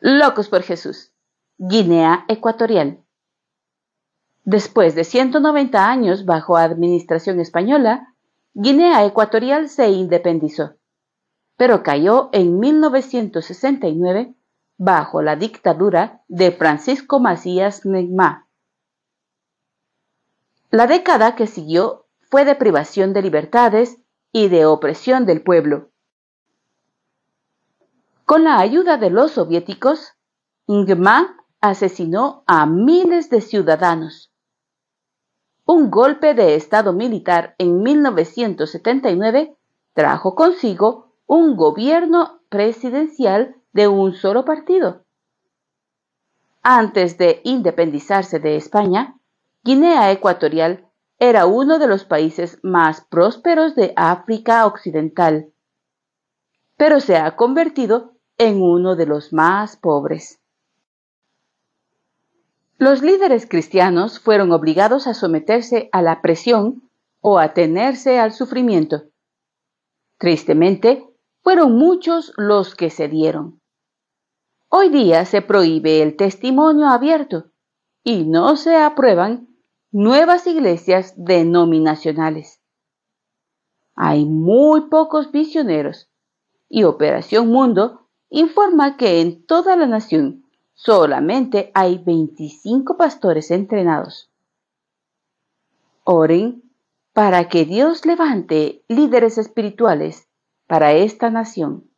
Locos por Jesús. Guinea Ecuatorial. Después de 190 años bajo administración española, Guinea Ecuatorial se independizó, pero cayó en 1969 bajo la dictadura de Francisco Macías Negma. La década que siguió fue de privación de libertades y de opresión del pueblo. Con la ayuda de los soviéticos, Ngma asesinó a miles de ciudadanos un golpe de Estado militar en 1979 trajo consigo un gobierno presidencial de un solo partido. Antes de independizarse de España, Guinea Ecuatorial era uno de los países más prósperos de África Occidental, pero se ha convertido en uno de los más pobres. Los líderes cristianos fueron obligados a someterse a la presión o a tenerse al sufrimiento. Tristemente, fueron muchos los que cedieron. Hoy día se prohíbe el testimonio abierto y no se aprueban nuevas iglesias denominacionales. Hay muy pocos misioneros y Operación Mundo informa que en toda la nación solamente hay 25 pastores entrenados. Oren para que Dios levante líderes espirituales para esta nación.